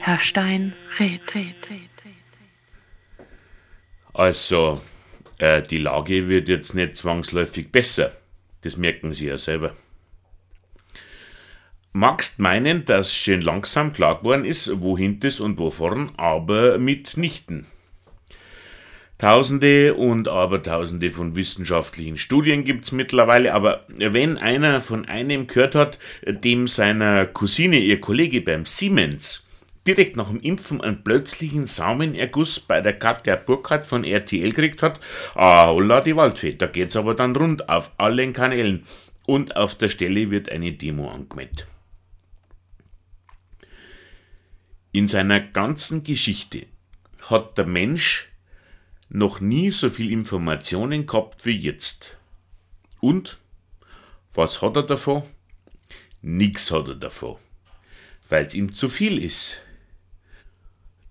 Herr Stein red, red, red. Also, äh, die Lage wird jetzt nicht zwangsläufig besser. Das merken Sie ja selber. Magst meinen, dass schön langsam klar geworden ist, wohin das und wo vorn, aber mitnichten. Tausende und Abertausende von wissenschaftlichen Studien gibt's mittlerweile, aber wenn einer von einem gehört hat, dem seiner Cousine, ihr Kollege beim Siemens, direkt nach dem Impfen einen plötzlichen Samenerguss bei der Katja Burkhardt von RTL gekriegt hat, ah, holla die Waldfee, da geht's aber dann rund auf allen Kanälen. Und auf der Stelle wird eine Demo angemeldet. In seiner ganzen Geschichte hat der Mensch noch nie so viel Informationen gehabt wie jetzt. Und was hat er davon? Nix hat er davon, weil's ihm zu viel ist.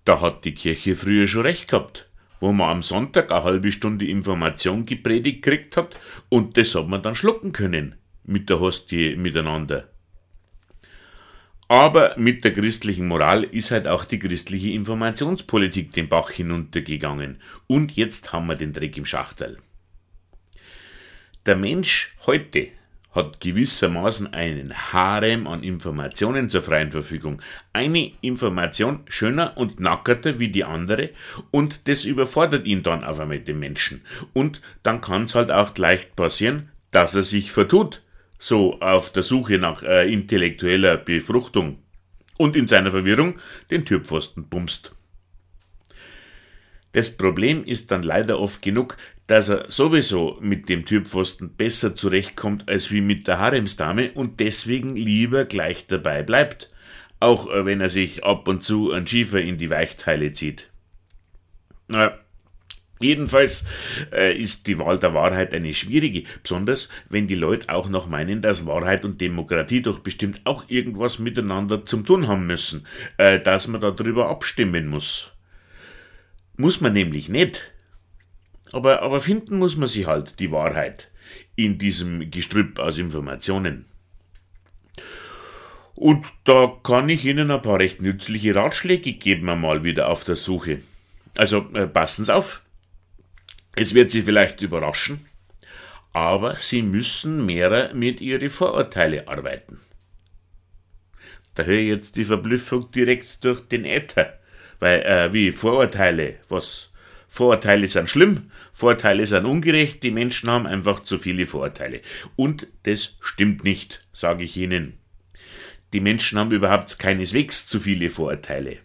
Da hat die Kirche früher schon recht gehabt, wo man am Sonntag eine halbe Stunde Information gepredigt gekriegt hat und das hat man dann schlucken können mit der Hostie miteinander. Aber mit der christlichen Moral ist halt auch die christliche Informationspolitik den Bach hinuntergegangen. Und jetzt haben wir den Dreck im Schachtel. Der Mensch heute hat gewissermaßen einen Harem an Informationen zur freien Verfügung. Eine Information schöner und nackerter wie die andere und das überfordert ihn dann auf einmal den Menschen. Und dann kann es halt auch leicht passieren, dass er sich vertut so auf der Suche nach äh, intellektueller Befruchtung und in seiner Verwirrung den Türpfosten bumst. Das Problem ist dann leider oft genug, dass er sowieso mit dem Türpfosten besser zurechtkommt als wie mit der Haremsdame und deswegen lieber gleich dabei bleibt, auch äh, wenn er sich ab und zu ein Schiefer in die Weichteile zieht. Na, Jedenfalls äh, ist die Wahl der Wahrheit eine schwierige, besonders wenn die Leute auch noch meinen, dass Wahrheit und Demokratie doch bestimmt auch irgendwas miteinander zum tun haben müssen, äh, dass man darüber abstimmen muss. Muss man nämlich nicht. Aber, aber finden muss man sie halt, die Wahrheit, in diesem Gestrüpp aus Informationen. Und da kann ich Ihnen ein paar recht nützliche Ratschläge geben, einmal wieder auf der Suche. Also äh, passen Sie auf. Es wird Sie vielleicht überraschen, aber Sie müssen mehr mit Ihren Vorurteile arbeiten. Da höre ich jetzt die Verblüffung direkt durch den Äther, weil äh, wie Vorurteile, was Vorurteile sind schlimm, Vorurteile sind ungerecht, die Menschen haben einfach zu viele Vorurteile. Und das stimmt nicht, sage ich Ihnen. Die Menschen haben überhaupt keineswegs zu viele Vorurteile.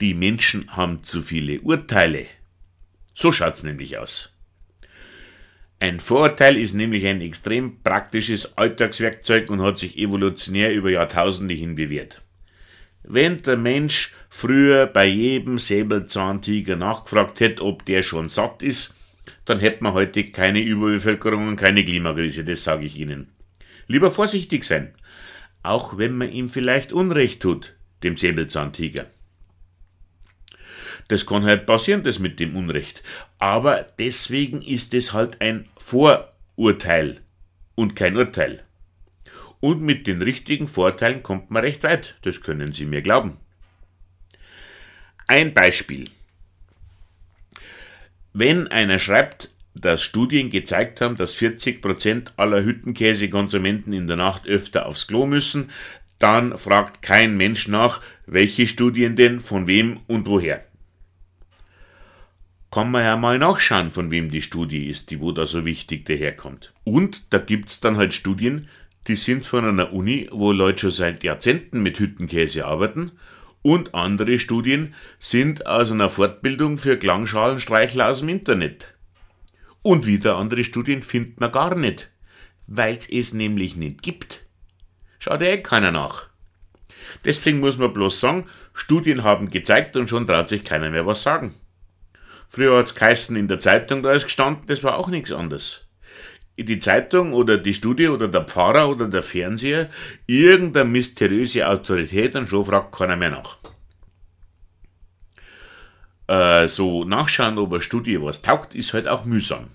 Die Menschen haben zu viele Urteile. So schaut's nämlich aus. Ein Vorurteil ist nämlich ein extrem praktisches Alltagswerkzeug und hat sich evolutionär über Jahrtausende hin bewährt. Wenn der Mensch früher bei jedem Säbelzahntiger nachgefragt hätte, ob der schon satt ist, dann hätte man heute keine Überbevölkerung und keine Klimakrise, das sage ich Ihnen. Lieber vorsichtig sein, auch wenn man ihm vielleicht Unrecht tut, dem Säbelzahntiger. Das kann halt passieren, das mit dem Unrecht. Aber deswegen ist es halt ein Vorurteil und kein Urteil. Und mit den richtigen Vorteilen kommt man recht weit, das können Sie mir glauben. Ein Beispiel. Wenn einer schreibt, dass Studien gezeigt haben, dass 40% aller Hüttenkäsekonsumenten in der Nacht öfter aufs Klo müssen, dann fragt kein Mensch nach, welche Studien denn, von wem und woher kann man ja mal nachschauen, von wem die Studie ist, die wo da so wichtig daherkommt. Und da gibt's dann halt Studien, die sind von einer Uni, wo Leute schon seit Jahrzehnten mit Hüttenkäse arbeiten und andere Studien sind aus einer Fortbildung für Klangschalenstreichler aus dem Internet. Und wieder andere Studien findet man gar nicht, weil's es nämlich nicht gibt. Schaut ja eh keiner nach. Deswegen muss man bloß sagen, Studien haben gezeigt und schon traut sich keiner mehr was sagen. Früher hat's geheißen in der Zeitung, da ist gestanden, das war auch nichts anderes. Die Zeitung oder die Studie oder der Pfarrer oder der Fernseher, irgendeine mysteriöse Autorität und schon fragt keiner mehr nach. Äh, so nachschauen, ob eine Studie was taugt, ist halt auch mühsam.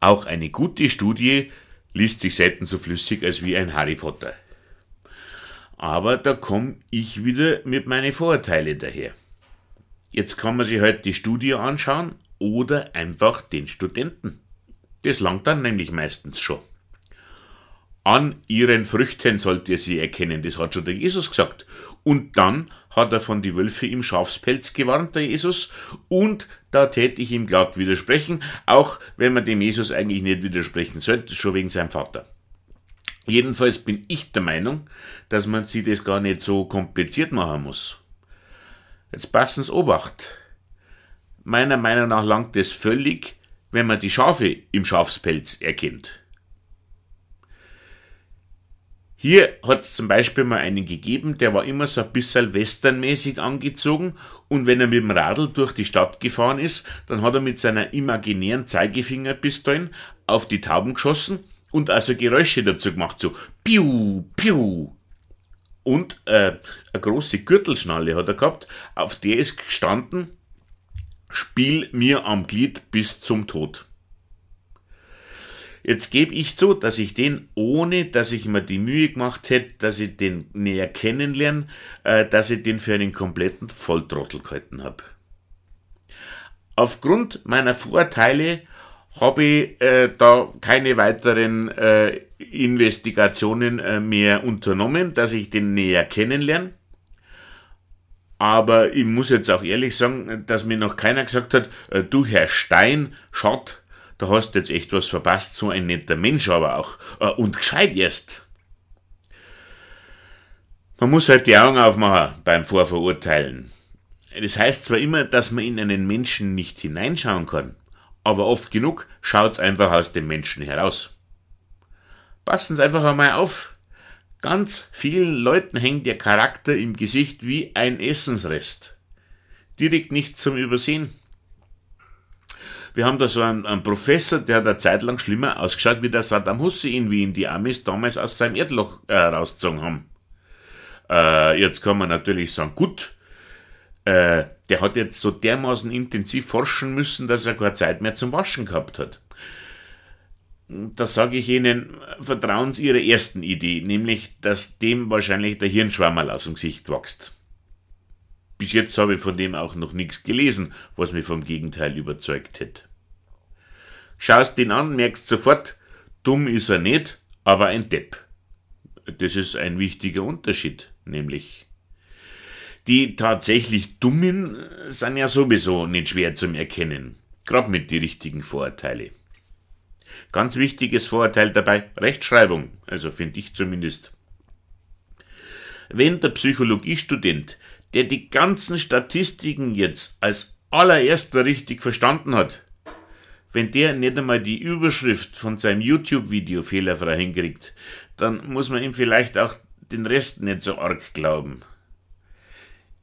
Auch eine gute Studie liest sich selten so flüssig als wie ein Harry Potter. Aber da komme ich wieder mit meinen Vorurteile daher. Jetzt kann man sich halt die Studie anschauen oder einfach den Studenten. Das langt dann nämlich meistens schon. An ihren Früchten sollt ihr sie erkennen, das hat schon der Jesus gesagt. Und dann hat er von die Wölfe im Schafspelz gewarnt, der Jesus, und da täte ich ihm glatt widersprechen, auch wenn man dem Jesus eigentlich nicht widersprechen sollte, schon wegen seinem Vater. Jedenfalls bin ich der Meinung, dass man sich das gar nicht so kompliziert machen muss. Jetzt passen Sie Obacht. Meiner Meinung nach langt es völlig, wenn man die Schafe im Schafspelz erkennt. Hier hat es zum Beispiel mal einen gegeben, der war immer so ein bisschen westernmäßig angezogen und wenn er mit dem Radl durch die Stadt gefahren ist, dann hat er mit seiner imaginären Zeigefingerpistolen auf die Tauben geschossen und also Geräusche dazu gemacht, so piu, piu. Und äh, eine große Gürtelschnalle hat er gehabt, auf der ist gestanden, spiel mir am Glied bis zum Tod. Jetzt gebe ich zu, dass ich den, ohne dass ich mir die Mühe gemacht hätte, dass ich den näher kennenlerne, äh, dass ich den für einen kompletten Volltrottel gehalten habe. Aufgrund meiner Vorteile habe ich äh, da keine weiteren äh, Investigationen äh, mehr unternommen, dass ich den näher kennenlerne. Aber ich muss jetzt auch ehrlich sagen, dass mir noch keiner gesagt hat, äh, du Herr Stein, schaut, da hast jetzt echt was verpasst, so ein netter Mensch aber auch. Äh, und gescheit erst. Man muss halt die Augen aufmachen beim Vorverurteilen. Das heißt zwar immer, dass man in einen Menschen nicht hineinschauen kann, aber oft genug schaut's einfach aus dem Menschen heraus. Passen Sie einfach einmal auf. Ganz vielen Leuten hängt der Charakter im Gesicht wie ein Essensrest. Direkt nicht zum Übersehen. Wir haben da so einen, einen, Professor, der hat eine Zeit lang schlimmer ausgeschaut wie der Saddam Hussein, wie ihn die Amis damals aus seinem Erdloch äh, rausgezogen haben. Äh, jetzt kann man natürlich sagen, gut, äh, der hat jetzt so dermaßen intensiv forschen müssen, dass er keine Zeit mehr zum Waschen gehabt hat. Da sage ich Ihnen, vertrauen Sie Ihrer ersten Idee, nämlich, dass dem wahrscheinlich der Hirnschwammerl aus dem Gesicht wächst. Bis jetzt habe ich von dem auch noch nichts gelesen, was mich vom Gegenteil überzeugt hätte. Schaust ihn an, merkst sofort, dumm ist er nicht, aber ein Depp. Das ist ein wichtiger Unterschied, nämlich die tatsächlich Dummen sind ja sowieso nicht schwer zum Erkennen, gerade mit die richtigen Vorurteile. Ganz wichtiges Vorurteil dabei, Rechtschreibung, also finde ich zumindest. Wenn der Psychologiestudent der die ganzen Statistiken jetzt als allererster richtig verstanden hat, wenn der nicht einmal die Überschrift von seinem YouTube-Video fehlerfrei hinkriegt, dann muss man ihm vielleicht auch den Rest nicht so arg glauben.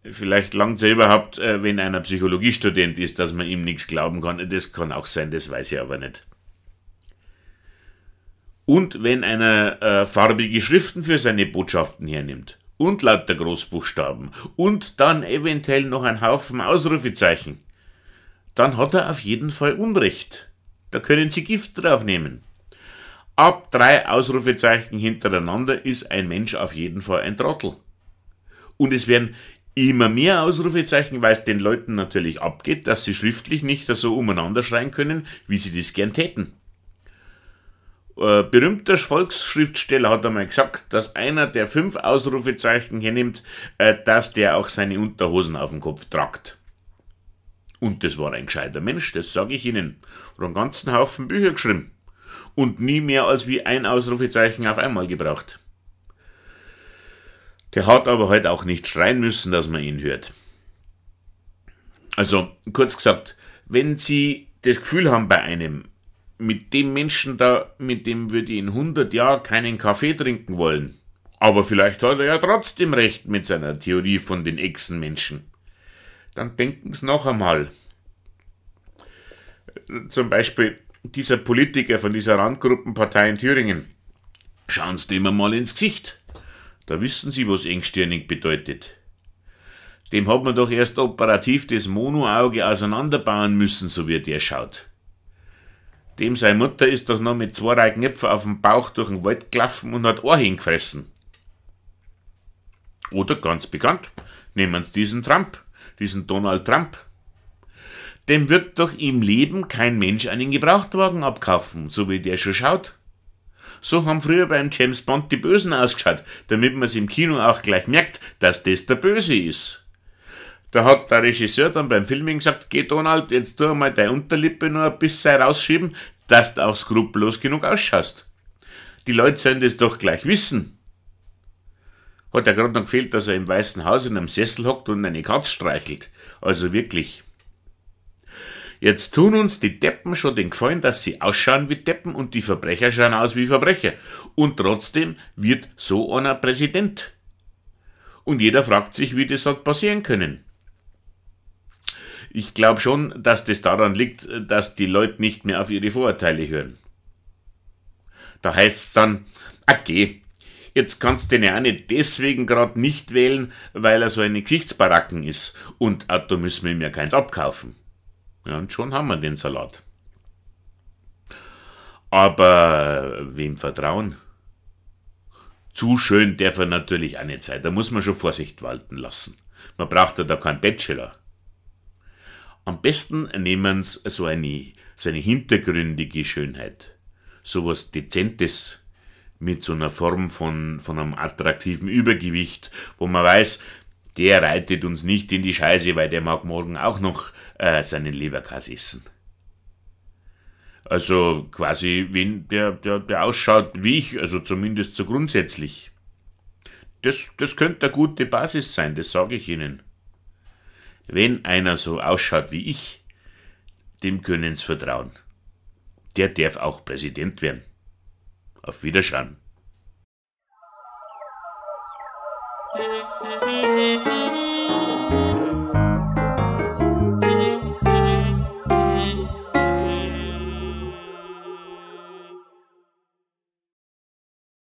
Vielleicht langt es ja überhaupt, äh, wenn einer Psychologiestudent ist, dass man ihm nichts glauben kann. Das kann auch sein, das weiß ich aber nicht. Und wenn einer äh, farbige Schriften für seine Botschaften hernimmt und lauter Großbuchstaben und dann eventuell noch ein Haufen Ausrufezeichen, dann hat er auf jeden Fall Unrecht. Da können Sie Gift draufnehmen. Ab drei Ausrufezeichen hintereinander ist ein Mensch auf jeden Fall ein Trottel. Und es werden immer mehr Ausrufezeichen, weil es den Leuten natürlich abgeht, dass sie schriftlich nicht so umeinander schreien können, wie sie das gern täten. Äh, berühmter Volksschriftsteller hat einmal gesagt, dass einer, der fünf Ausrufezeichen hernimmt, äh, dass der auch seine Unterhosen auf dem Kopf tragt. Und das war ein gescheiter Mensch, das sage ich Ihnen. Hat einen ganzen Haufen Bücher geschrieben. Und nie mehr als wie ein Ausrufezeichen auf einmal gebraucht. Der hat aber halt auch nicht schreien müssen, dass man ihn hört. Also, kurz gesagt, wenn Sie das Gefühl haben bei einem, mit dem Menschen da, mit dem würde ich in 100 Jahren keinen Kaffee trinken wollen. Aber vielleicht hat er ja trotzdem recht mit seiner Theorie von den Echsenmenschen. Dann denken Sie noch einmal. Zum Beispiel dieser Politiker von dieser Randgruppenpartei in Thüringen. Schauen Sie dem einmal ins Gesicht. Da wissen Sie, was engstirnig bedeutet. Dem hat man doch erst operativ das Monoauge auseinanderbauen müssen, so wie der schaut. Dem seine Mutter ist doch noch mit zwei Knöpfen auf dem Bauch durch den Wald gelaufen und hat Ohr hingefressen. Oder ganz bekannt, nehmen Sie diesen Trump, diesen Donald Trump. Dem wird doch im Leben kein Mensch einen Gebrauchtwagen abkaufen, so wie der schon schaut. So haben früher beim James Bond die Bösen ausgeschaut, damit man es im Kino auch gleich merkt, dass das der Böse ist. Da hat der Regisseur dann beim Filming gesagt, geh Donald, jetzt tu mal deine Unterlippe nur ein bisschen rausschieben, dass du auch skrupellos genug ausschaust. Die Leute sollen das doch gleich wissen. Hat er gerade noch gefehlt, dass er im Weißen Haus in einem Sessel hockt und eine Katz streichelt. Also wirklich. Jetzt tun uns die Deppen schon den Gefallen, dass sie ausschauen wie Deppen und die Verbrecher schauen aus wie Verbrecher. Und trotzdem wird so einer Präsident. Und jeder fragt sich, wie das hat passieren können. Ich glaube schon, dass das daran liegt, dass die Leute nicht mehr auf ihre Vorurteile hören. Da heißt's dann, okay, jetzt kannst du den ja auch nicht deswegen gerade nicht wählen, weil er so eine Gesichtsbaracken ist und da müssen wir ihm ja keins abkaufen. Ja, und schon haben wir den Salat. Aber wem vertrauen? Zu schön darf er natürlich auch nicht sein. Da muss man schon Vorsicht walten lassen. Man braucht ja da keinen Bachelor. Am besten nehmen sie so eine, so eine hintergründige Schönheit. So was Dezentes mit so einer Form von, von einem attraktiven Übergewicht, wo man weiß, der reitet uns nicht in die Scheiße, weil der mag morgen auch noch äh, seinen Leberkass essen. Also quasi, wenn der, der, der ausschaut wie ich, also zumindest so grundsätzlich. Das, das könnte eine gute Basis sein, das sage ich Ihnen. Wenn einer so ausschaut wie ich, dem können Sie vertrauen. Der darf auch Präsident werden. Auf Wiederschauen. Thank you.